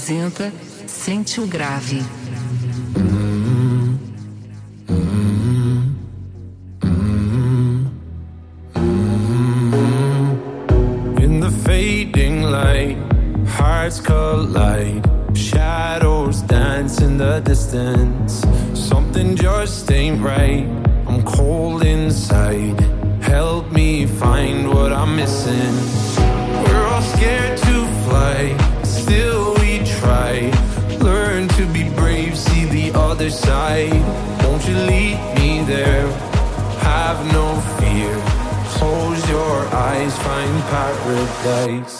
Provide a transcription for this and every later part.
apresenta Sente o Grave. In the fading light, hearts collide. Shadows dance in the distance. Something just ain't right. paradise.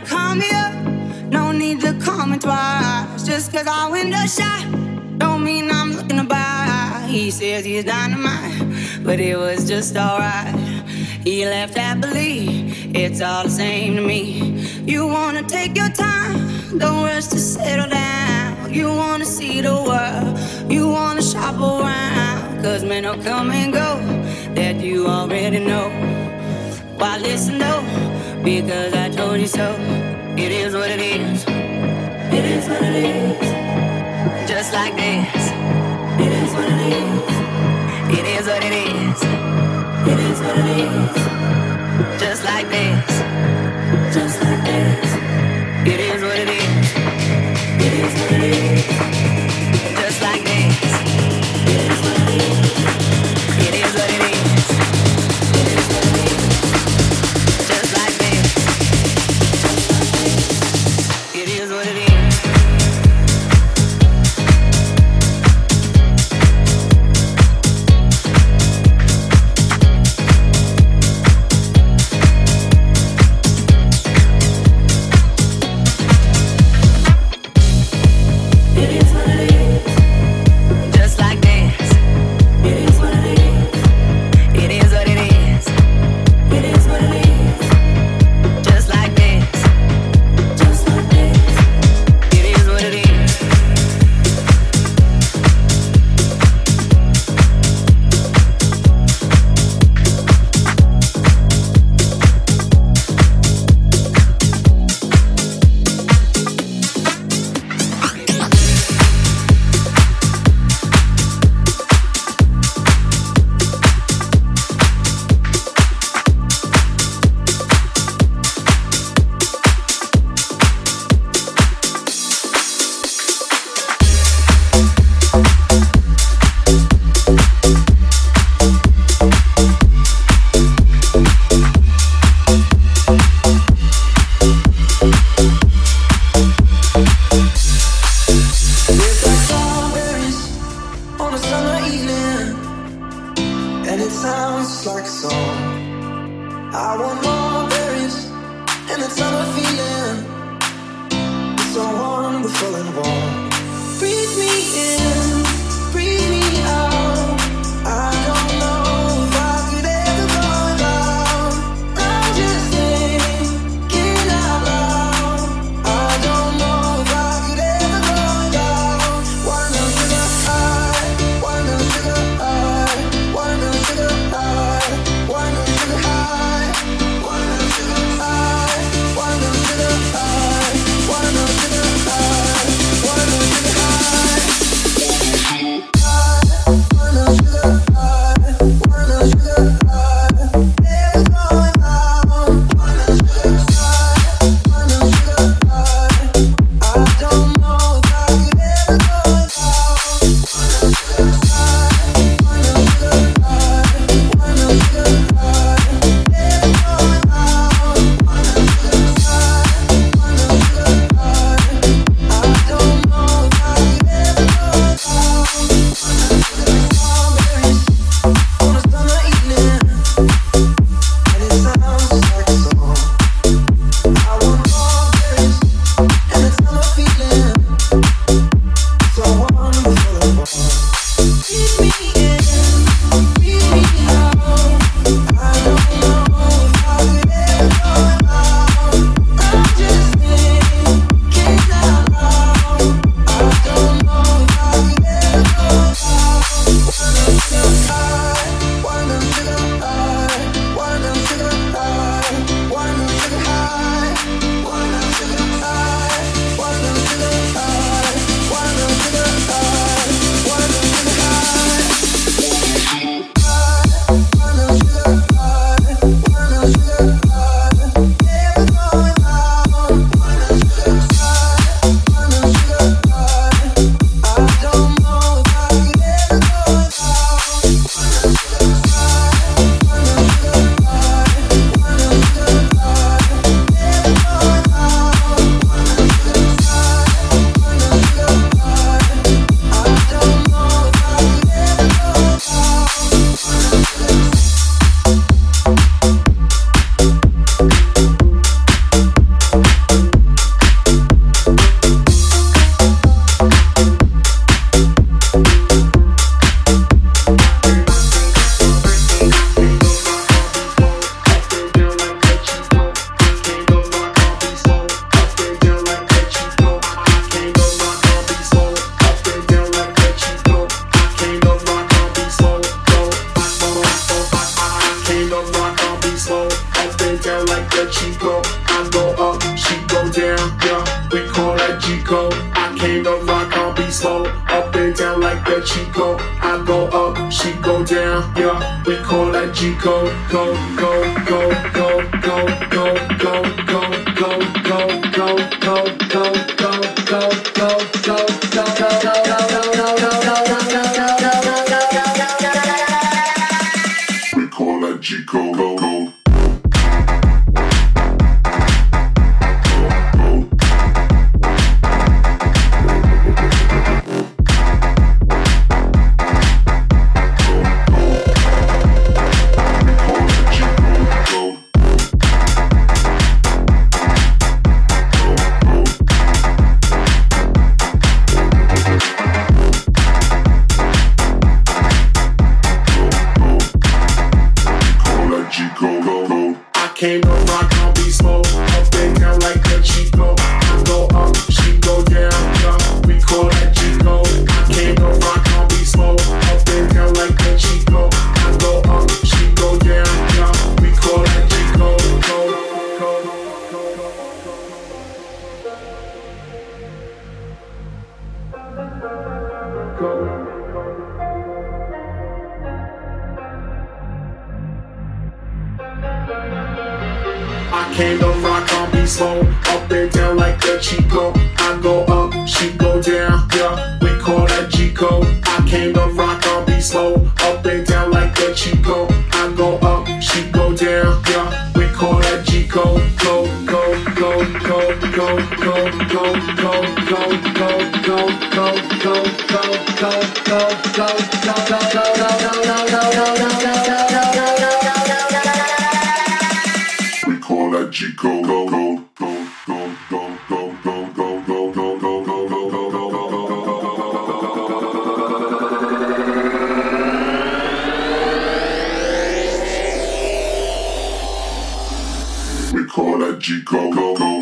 to call me up. No need to comment twice. Just cause I window shot. Don't mean I'm looking to buy. He says he's dynamite, but it was just alright. He left happily, it's all the same to me. You wanna take your time, don't rush to settle down. You wanna see the world, you wanna shop around. Cause men will come and go, that you already know. Why listen though? Because I told you so. It is what it is. It is what it is. Just like this. It is what it is. It is what it is. It is what it is. Just like this. Just like this. It is what it is. It is what it is. go down, yeah. We call that G code, go, go, go, go, go, go, go, go, go, go, go, go, go. she go, go, go.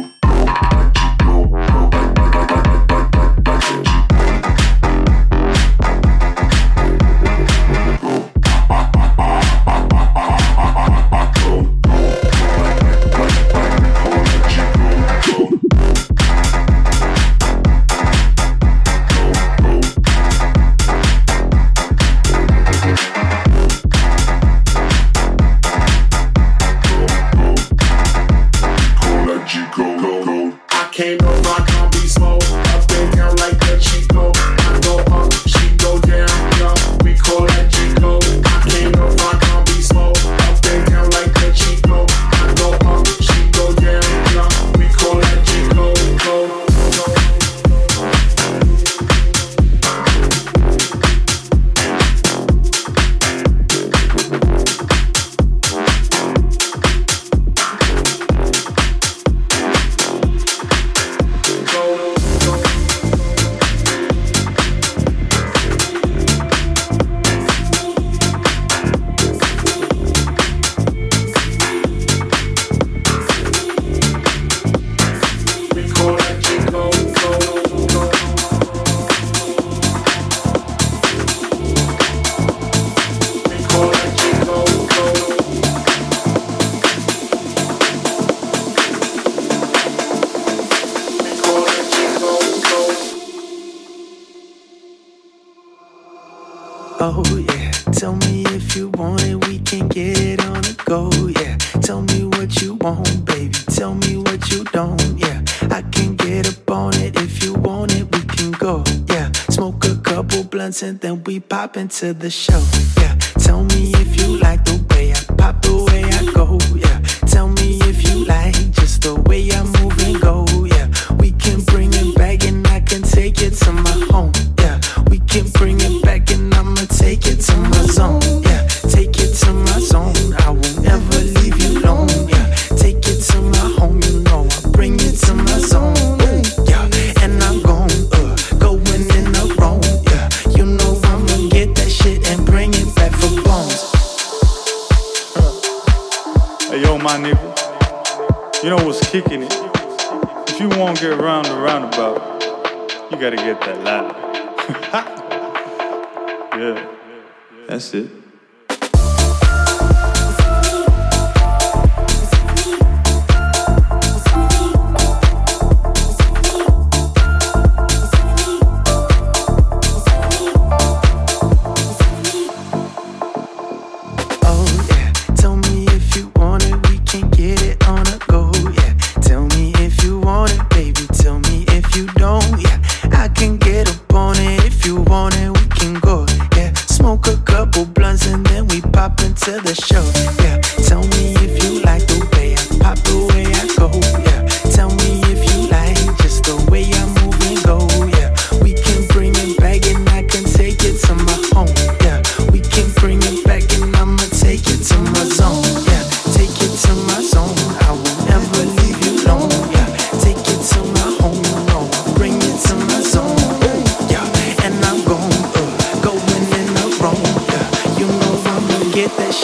get on the go, yeah. Tell me what you want, baby. Tell me what you don't, yeah. I can get up on it if you want it, we can go, yeah. Smoke a couple blunts and then we pop into the show, yeah. Tell me if you like the way I pop the gotta get that line. yeah. That's it.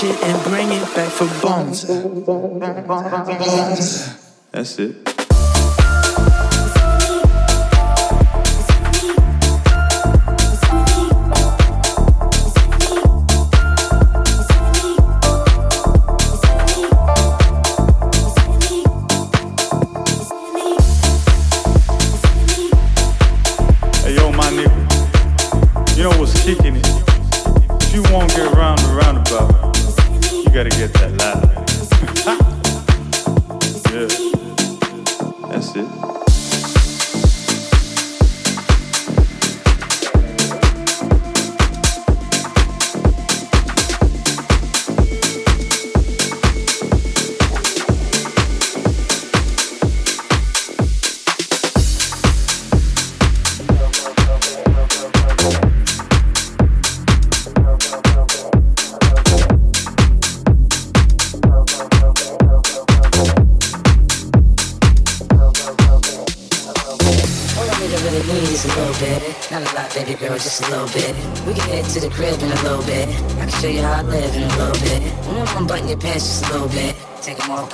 shit and bring it back for bones. That's it.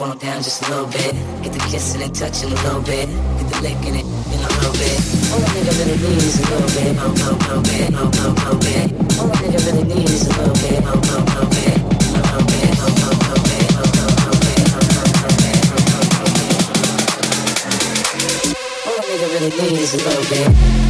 up on down just a little bit. Get the kissing and touching a little bit. Get the licking it in a little bit. All a nigga really needs a little bit. Oh, oh, oh. Oh, oh, oh. All a nigga really needs is a little bit. Oh, oh, oh, bit. Oh, oh, bit. Oh, oh, oh, bit. Oh, oh, oh, bit. Oh, oh, oh, bit. Oh, oh, oh, bit. All a nigga really needs is a little bit.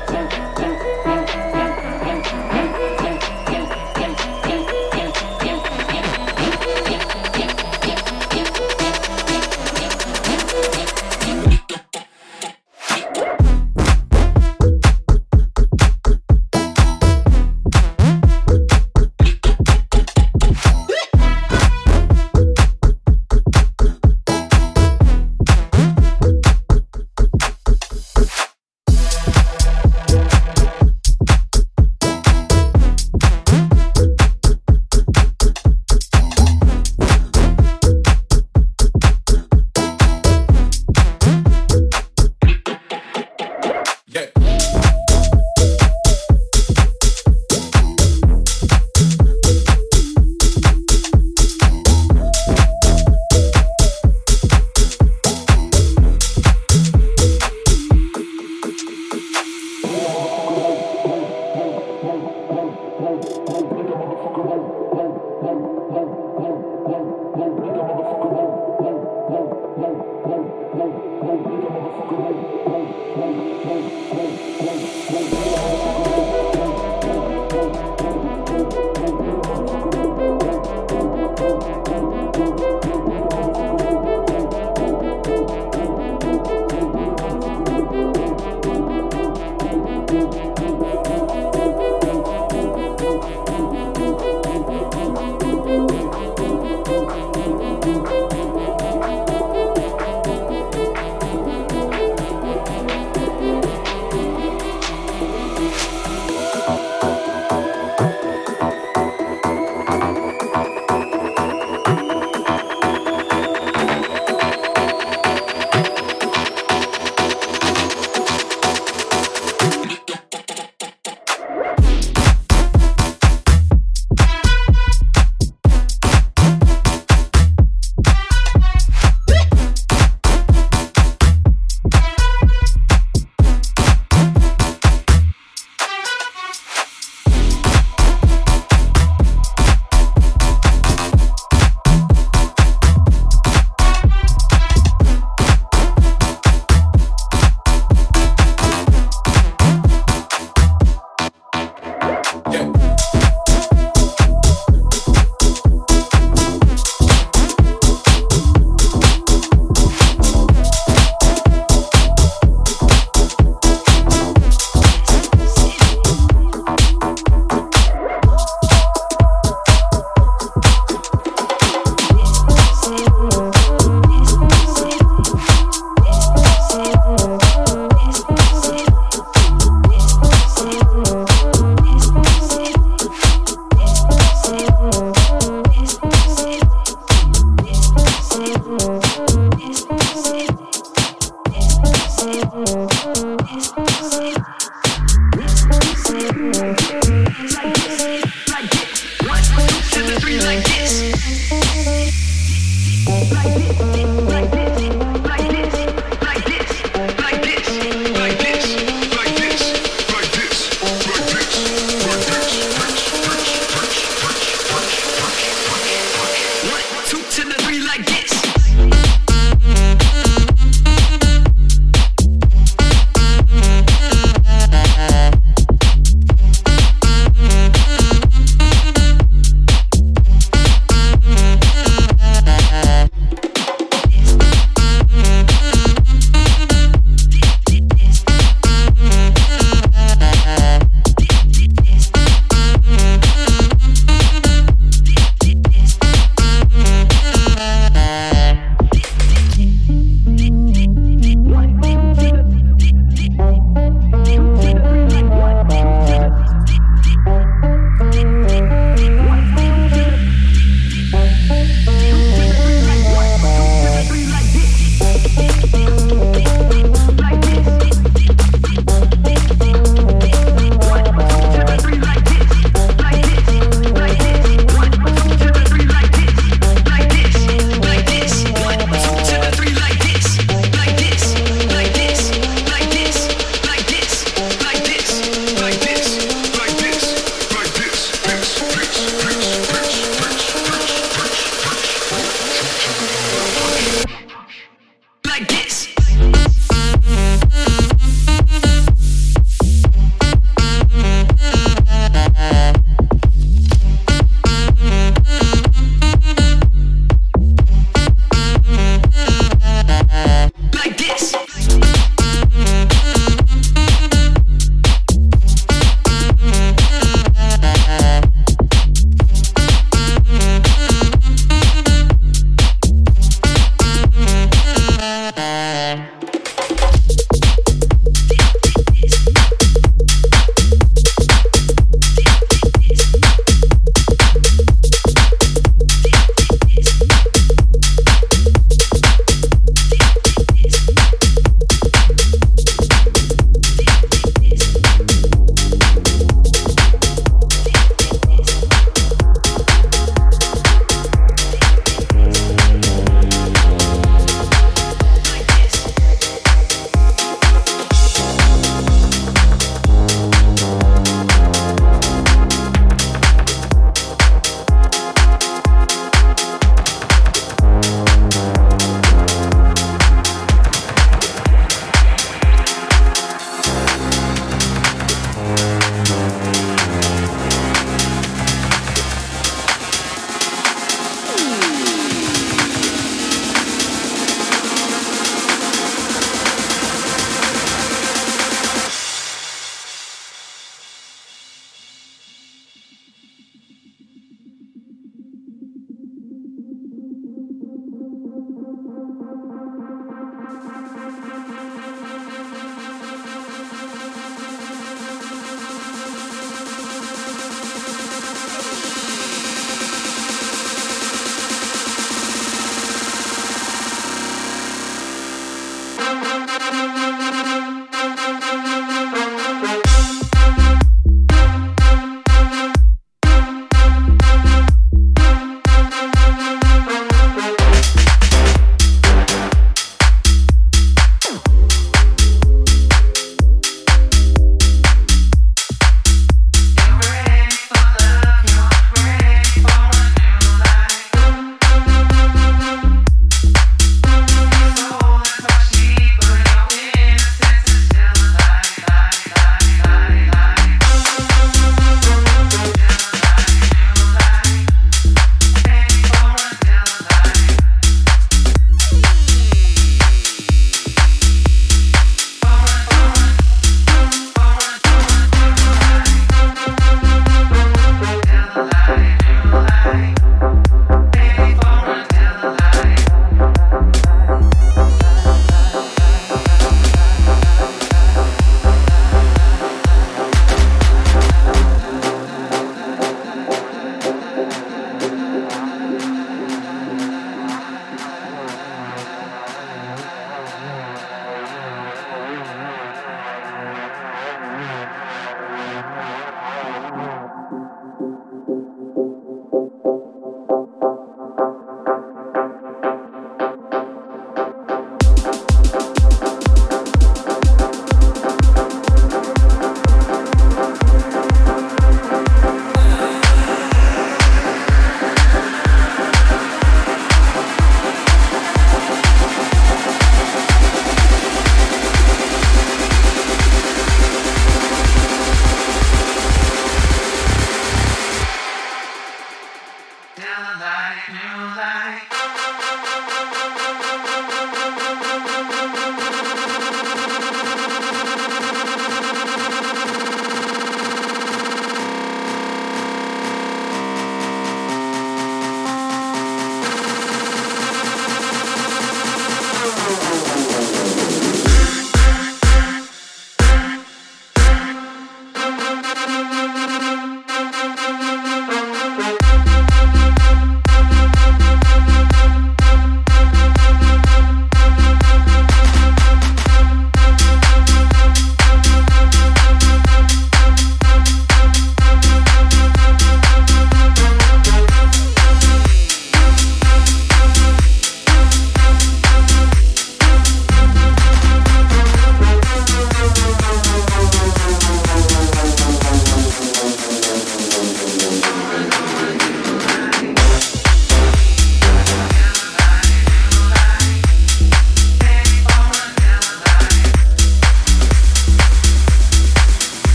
like this.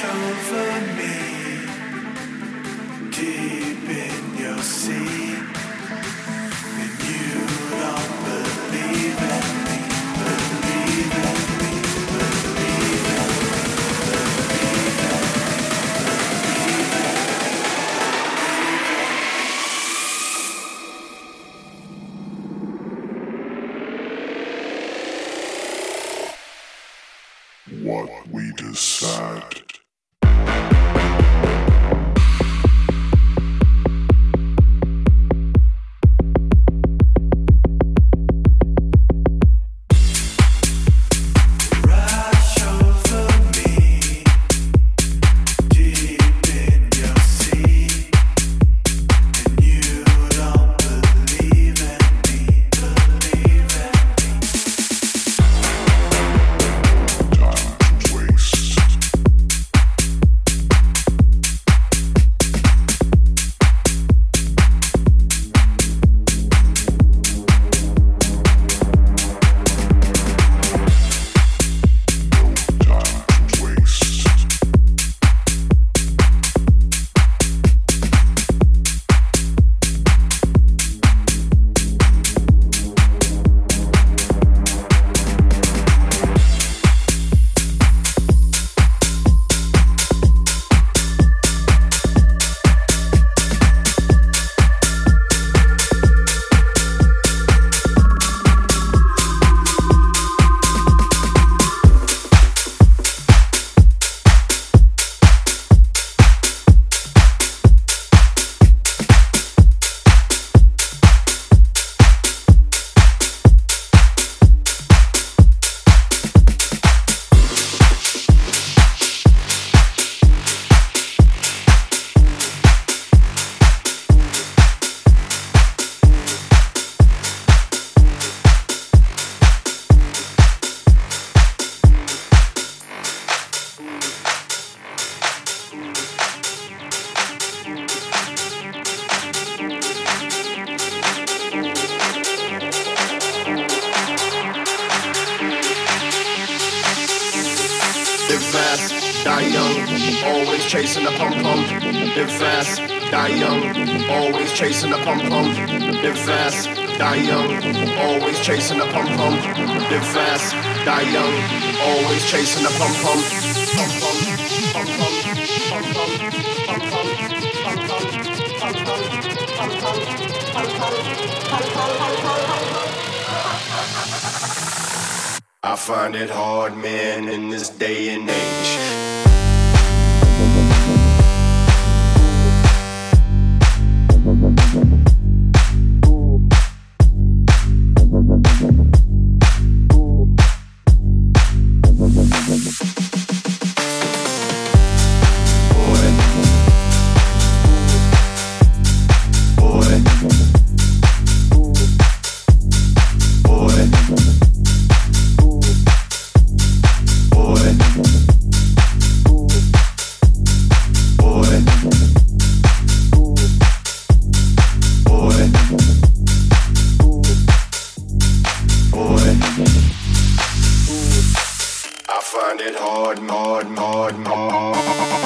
Chasing the pum pum, pum pum, Oh, oh, oh, oh, oh.